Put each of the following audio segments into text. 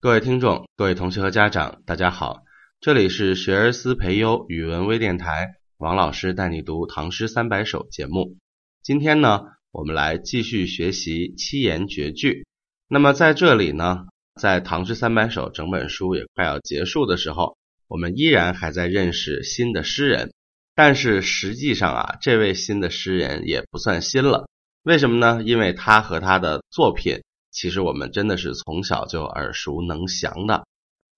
各位听众、各位同学和家长，大家好，这里是学而思培优语文微电台，王老师带你读《唐诗三百首》节目。今天呢，我们来继续学习七言绝句。那么在这里呢，在《唐诗三百首》整本书也快要结束的时候，我们依然还在认识新的诗人。但是实际上啊，这位新的诗人也不算新了。为什么呢？因为他和他的作品。其实我们真的是从小就耳熟能详的，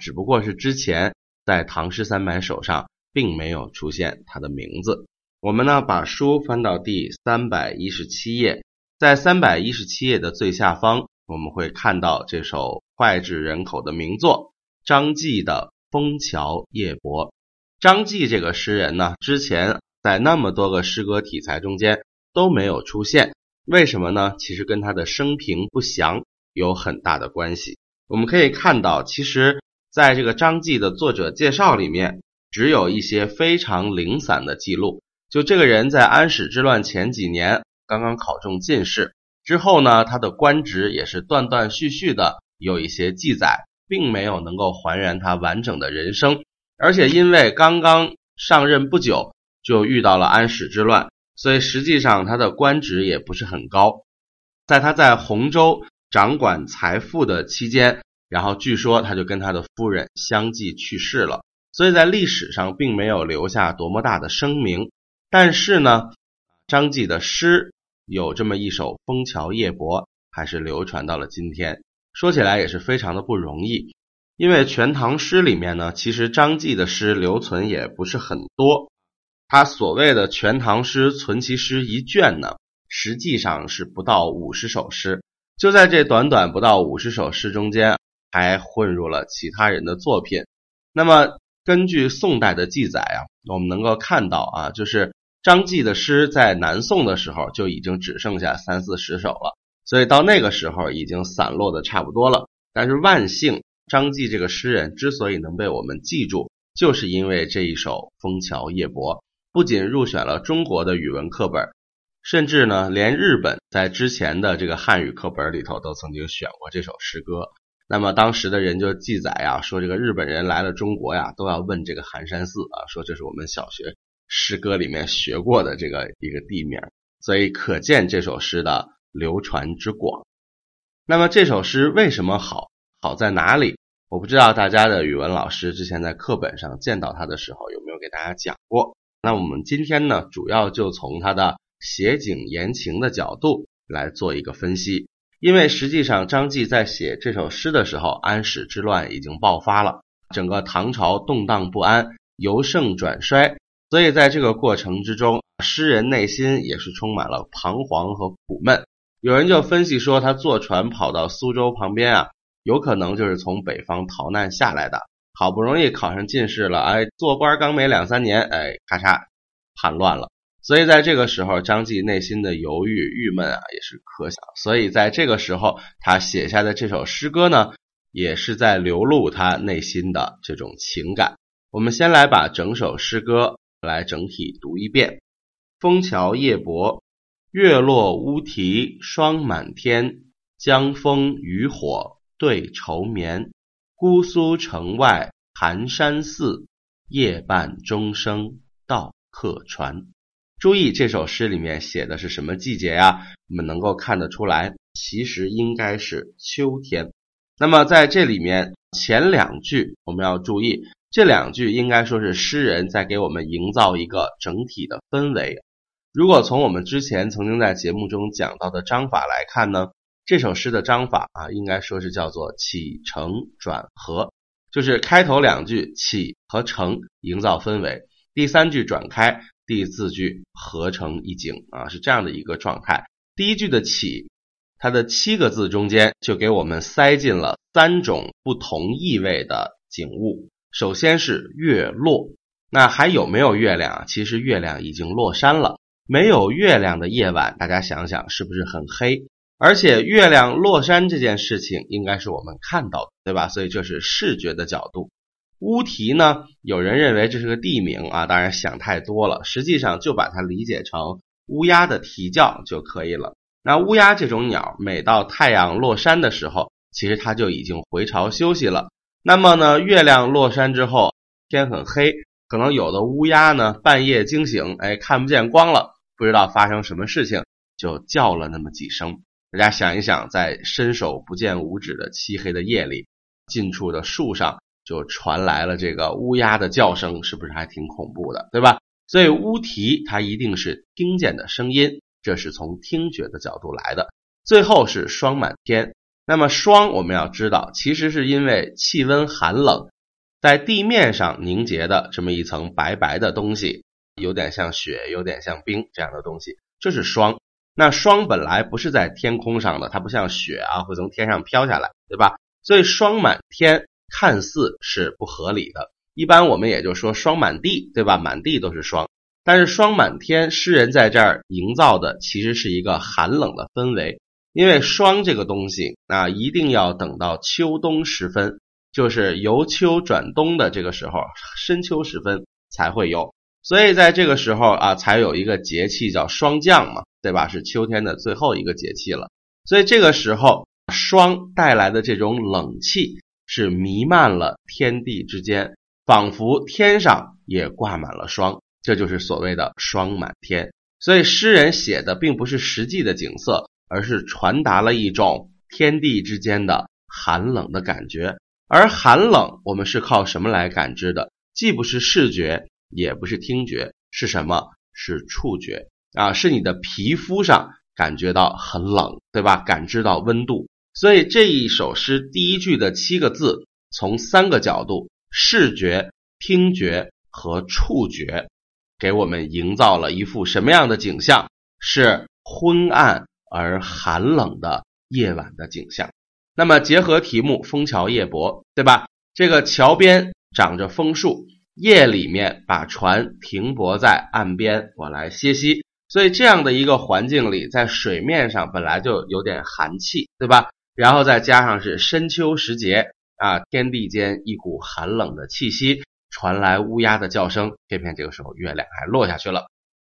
只不过是之前在《唐诗三百首》上并没有出现他的名字。我们呢把书翻到第三百一十七页，在三百一十七页的最下方，我们会看到这首脍炙人口的名作张继的《枫桥夜泊》。张继这个诗人呢，之前在那么多个诗歌题材中间都没有出现。为什么呢？其实跟他的生平不详有很大的关系。我们可以看到，其实在这个张继的作者介绍里面，只有一些非常零散的记录。就这个人在安史之乱前几年刚刚考中进士之后呢，他的官职也是断断续续的有一些记载，并没有能够还原他完整的人生。而且因为刚刚上任不久，就遇到了安史之乱。所以实际上他的官职也不是很高，在他在洪州掌管财富的期间，然后据说他就跟他的夫人相继去世了，所以在历史上并没有留下多么大的声名。但是呢，张继的诗有这么一首《枫桥夜泊》，还是流传到了今天。说起来也是非常的不容易，因为《全唐诗》里面呢，其实张继的诗留存也不是很多。他所谓的《全唐诗》存其诗一卷呢，实际上是不到五十首诗。就在这短短不到五十首诗中间，还混入了其他人的作品。那么，根据宋代的记载啊，我们能够看到啊，就是张继的诗在南宋的时候就已经只剩下三四十首了，所以到那个时候已经散落的差不多了。但是万幸，张继这个诗人之所以能被我们记住，就是因为这一首《枫桥夜泊》。不仅入选了中国的语文课本，甚至呢，连日本在之前的这个汉语课本里头都曾经选过这首诗歌。那么当时的人就记载呀，说这个日本人来了中国呀，都要问这个寒山寺啊，说这是我们小学诗歌里面学过的这个一个地名，所以可见这首诗的流传之广。那么这首诗为什么好？好在哪里？我不知道大家的语文老师之前在课本上见到它的时候有没有给大家讲过。那我们今天呢，主要就从他的写景言情的角度来做一个分析。因为实际上张继在写这首诗的时候，安史之乱已经爆发了，整个唐朝动荡不安，由盛转衰，所以在这个过程之中，诗人内心也是充满了彷徨和苦闷。有人就分析说，他坐船跑到苏州旁边啊，有可能就是从北方逃难下来的。好不容易考上进士了，哎，做官刚没两三年，哎，咔嚓，叛乱了。所以在这个时候，张继内心的犹豫、郁闷啊，也是可想。所以在这个时候，他写下的这首诗歌呢，也是在流露他内心的这种情感。我们先来把整首诗歌来整体读一遍：枫桥夜泊，月落乌啼霜满天，江枫渔火对愁眠。姑苏城外寒山寺，夜半钟声到客船。注意这首诗里面写的是什么季节呀？我们能够看得出来，其实应该是秋天。那么在这里面前两句我们要注意，这两句应该说是诗人在给我们营造一个整体的氛围。如果从我们之前曾经在节目中讲到的章法来看呢？这首诗的章法啊，应该说是叫做起承转合，就是开头两句起和承营造氛围，第三句转开，第四句合成一景啊，是这样的一个状态。第一句的起，它的七个字中间就给我们塞进了三种不同意味的景物。首先是月落，那还有没有月亮啊？其实月亮已经落山了，没有月亮的夜晚，大家想想是不是很黑？而且月亮落山这件事情应该是我们看到的，对吧？所以这是视觉的角度。乌啼呢，有人认为这是个地名啊，当然想太多了。实际上就把它理解成乌鸦的啼叫就可以了。那乌鸦这种鸟，每到太阳落山的时候，其实它就已经回巢休息了。那么呢，月亮落山之后，天很黑，可能有的乌鸦呢半夜惊醒，哎，看不见光了，不知道发生什么事情，就叫了那么几声。大家想一想，在伸手不见五指的漆黑的夜里，近处的树上就传来了这个乌鸦的叫声，是不是还挺恐怖的，对吧？所以乌啼它一定是听见的声音，这是从听觉的角度来的。最后是霜满天，那么霜我们要知道，其实是因为气温寒冷，在地面上凝结的这么一层白白的东西，有点像雪，有点像冰这样的东西，这是霜。那霜本来不是在天空上的，它不像雪啊，会从天上飘下来，对吧？所以霜满天看似是不合理的。一般我们也就说霜满地，对吧？满地都是霜。但是霜满天，诗人在这儿营造的其实是一个寒冷的氛围，因为霜这个东西啊，一定要等到秋冬时分，就是由秋转冬的这个时候，深秋时分才会有。所以在这个时候啊，才有一个节气叫霜降嘛，对吧？是秋天的最后一个节气了。所以这个时候，霜带来的这种冷气是弥漫了天地之间，仿佛天上也挂满了霜，这就是所谓的霜满天。所以诗人写的并不是实际的景色，而是传达了一种天地之间的寒冷的感觉。而寒冷，我们是靠什么来感知的？既不是视觉。也不是听觉，是什么？是触觉啊！是你的皮肤上感觉到很冷，对吧？感知到温度。所以这一首诗第一句的七个字，从三个角度——视觉、听觉和触觉，给我们营造了一幅什么样的景象？是昏暗而寒冷的夜晚的景象。那么结合题目“枫桥夜泊”，对吧？这个桥边长着枫树。夜里面把船停泊在岸边，我来歇息。所以这样的一个环境里，在水面上本来就有点寒气，对吧？然后再加上是深秋时节啊，天地间一股寒冷的气息，传来乌鸦的叫声。偏偏这个时候月亮还落下去了，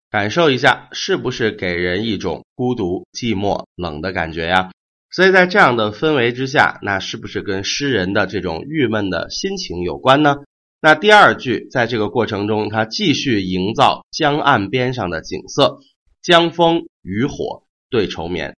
感受一下，是不是给人一种孤独、寂寞、冷的感觉呀？所以在这样的氛围之下，那是不是跟诗人的这种郁闷的心情有关呢？那第二句，在这个过程中，他继续营造江岸边上的景色，江风渔火对愁眠。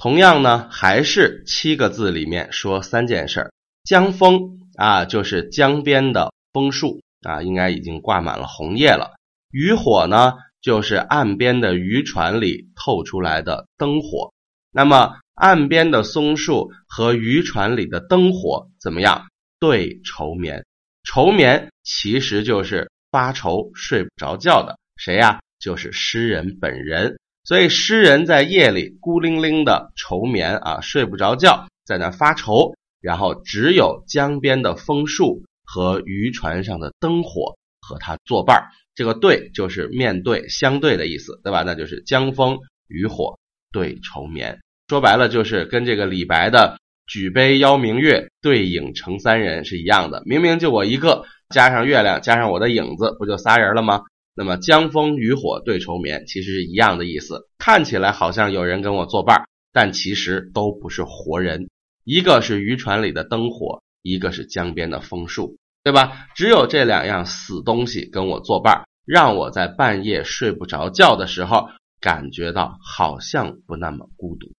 同样呢，还是七个字里面说三件事儿。江风啊，就是江边的枫树啊，应该已经挂满了红叶了。渔火呢，就是岸边的渔船里透出来的灯火。那么，岸边的松树和渔船里的灯火怎么样？对愁眠。愁眠其实就是发愁睡不着觉的，谁呀？就是诗人本人。所以诗人在夜里孤零零的愁眠啊，睡不着觉，在那发愁。然后只有江边的枫树和渔船上的灯火和他作伴儿。这个对就是面对、相对的意思，对吧？那就是江枫渔火对愁眠。说白了就是跟这个李白的。举杯邀明月，对影成三人是一样的。明明就我一个，加上月亮，加上我的影子，不就仨人了吗？那么江枫渔火对愁眠，其实是一样的意思。看起来好像有人跟我作伴，但其实都不是活人。一个是渔船里的灯火，一个是江边的枫树，对吧？只有这两样死东西跟我作伴，让我在半夜睡不着觉的时候，感觉到好像不那么孤独。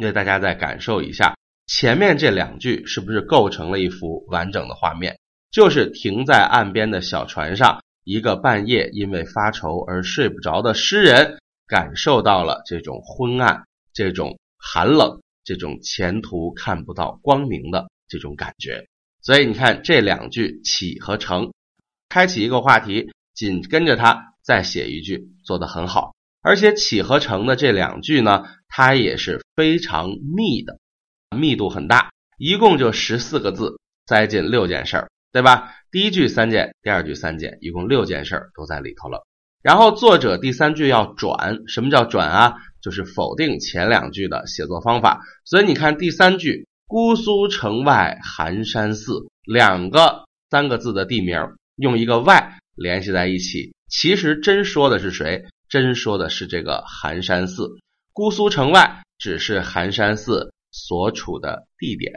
那大家再感受一下。前面这两句是不是构成了一幅完整的画面？就是停在岸边的小船上，一个半夜因为发愁而睡不着的诗人，感受到了这种昏暗、这种寒冷、这种前途看不到光明的这种感觉。所以你看这两句起和成，开启一个话题，紧跟着他再写一句，做得很好。而且起和成的这两句呢，它也是非常密的。密度很大，一共就十四个字，塞进六件事儿，对吧？第一句三件，第二句三件，一共六件事儿都在里头了。然后作者第三句要转，什么叫转啊？就是否定前两句的写作方法。所以你看第三句“姑苏城外寒山寺”，两个三个字的地名，用一个外联系在一起，其实真说的是谁？真说的是这个寒山寺。姑苏城外只是寒山寺。所处的地点。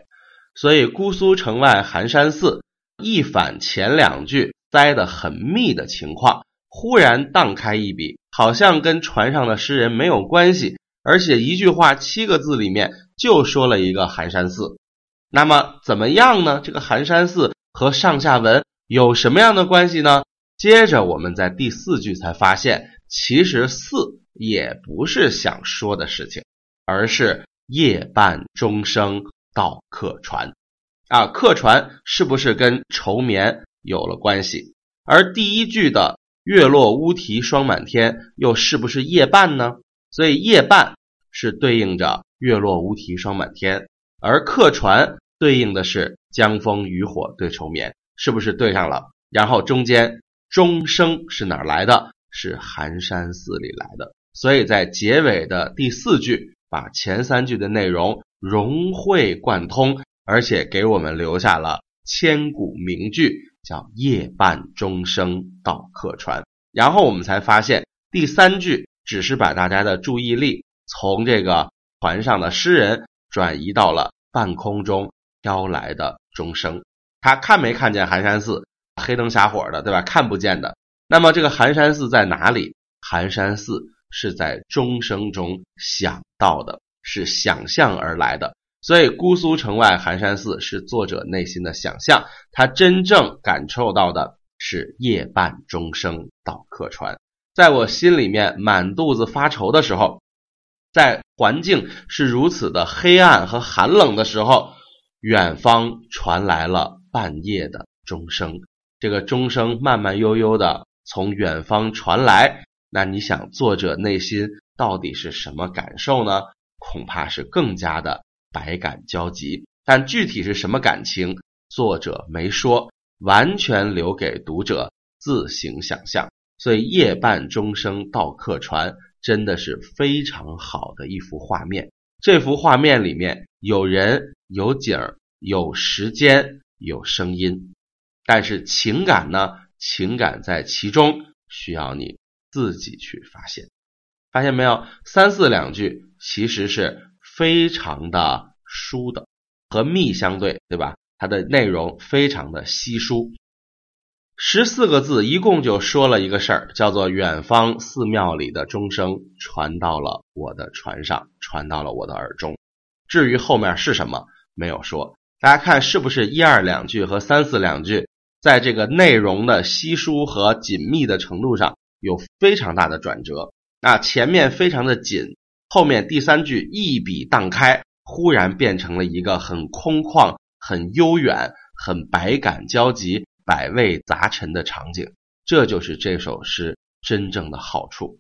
所以姑苏城外寒山寺一反前两句栽得很密的情况，忽然荡开一笔，好像跟船上的诗人没有关系，而且一句话七个字里面就说了一个寒山寺。那么怎么样呢？这个寒山寺和上下文有什么样的关系呢？接着我们在第四句才发现，其实寺也不是想说的事情，而是夜半钟声到客船。啊，客船是不是跟愁眠有了关系？而第一句的月落乌啼霜满天，又是不是夜半呢？所以夜半是对应着月落乌啼霜满天。而客船对应的是江枫渔火对愁眠，是不是对上了？然后中间钟声是哪来的？是寒山寺里来的。所以在结尾的第四句，把前三句的内容融会贯通，而且给我们留下了千古名句，叫“夜半钟声到客船”。然后我们才发现，第三句只是把大家的注意力从这个船上的诗人。转移到了半空中飘来的钟声，他看没看见寒山寺？黑灯瞎火的，对吧？看不见的。那么这个寒山寺在哪里？寒山寺是在钟声中想到的，是想象而来的。所以姑苏城外寒山寺是作者内心的想象，他真正感受到的是夜半钟声到客船。在我心里面满肚子发愁的时候。在环境是如此的黑暗和寒冷的时候，远方传来了半夜的钟声。这个钟声慢慢悠悠的从远方传来，那你想作者内心到底是什么感受呢？恐怕是更加的百感交集。但具体是什么感情，作者没说，完全留给读者自行想象。所以夜半钟声到客船。真的是非常好的一幅画面。这幅画面里面有人、有景、有时间、有声音，但是情感呢？情感在其中，需要你自己去发现。发现没有？三四两句其实是非常的疏的，和密相对，对吧？它的内容非常的稀疏。十四个字，一共就说了一个事儿，叫做远方寺庙里的钟声传到了我的船上，传到了我的耳中。至于后面是什么，没有说。大家看是不是一二两句和三四两句，在这个内容的稀疏和紧密的程度上有非常大的转折。那前面非常的紧，后面第三句一笔荡开，忽然变成了一个很空旷、很悠远、很百感交集。百味杂陈的场景，这就是这首诗真正的好处。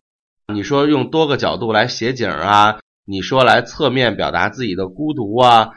你说用多个角度来写景啊，你说来侧面表达自己的孤独啊，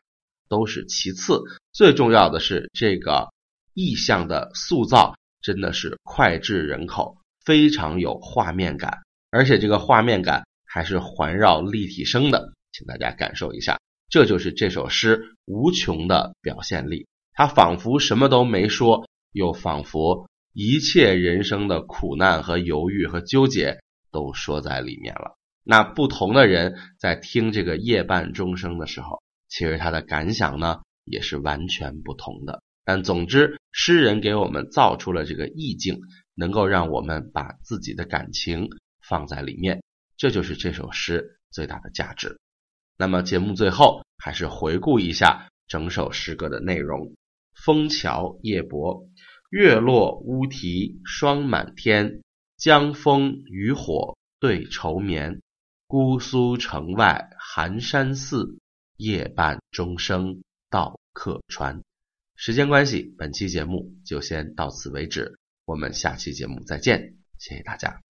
都是其次。最重要的是这个意象的塑造，真的是脍炙人口，非常有画面感，而且这个画面感还是环绕立体声的，请大家感受一下。这就是这首诗无穷的表现力，它仿佛什么都没说。又仿佛一切人生的苦难和犹豫和纠结都说在里面了。那不同的人在听这个夜半钟声的时候，其实他的感想呢也是完全不同的。但总之，诗人给我们造出了这个意境，能够让我们把自己的感情放在里面，这就是这首诗最大的价值。那么节目最后还是回顾一下整首诗歌的内容：枫桥夜泊。月落乌啼霜满天，江枫渔火对愁眠。姑苏城外寒山寺，夜半钟声到客船。时间关系，本期节目就先到此为止，我们下期节目再见，谢谢大家。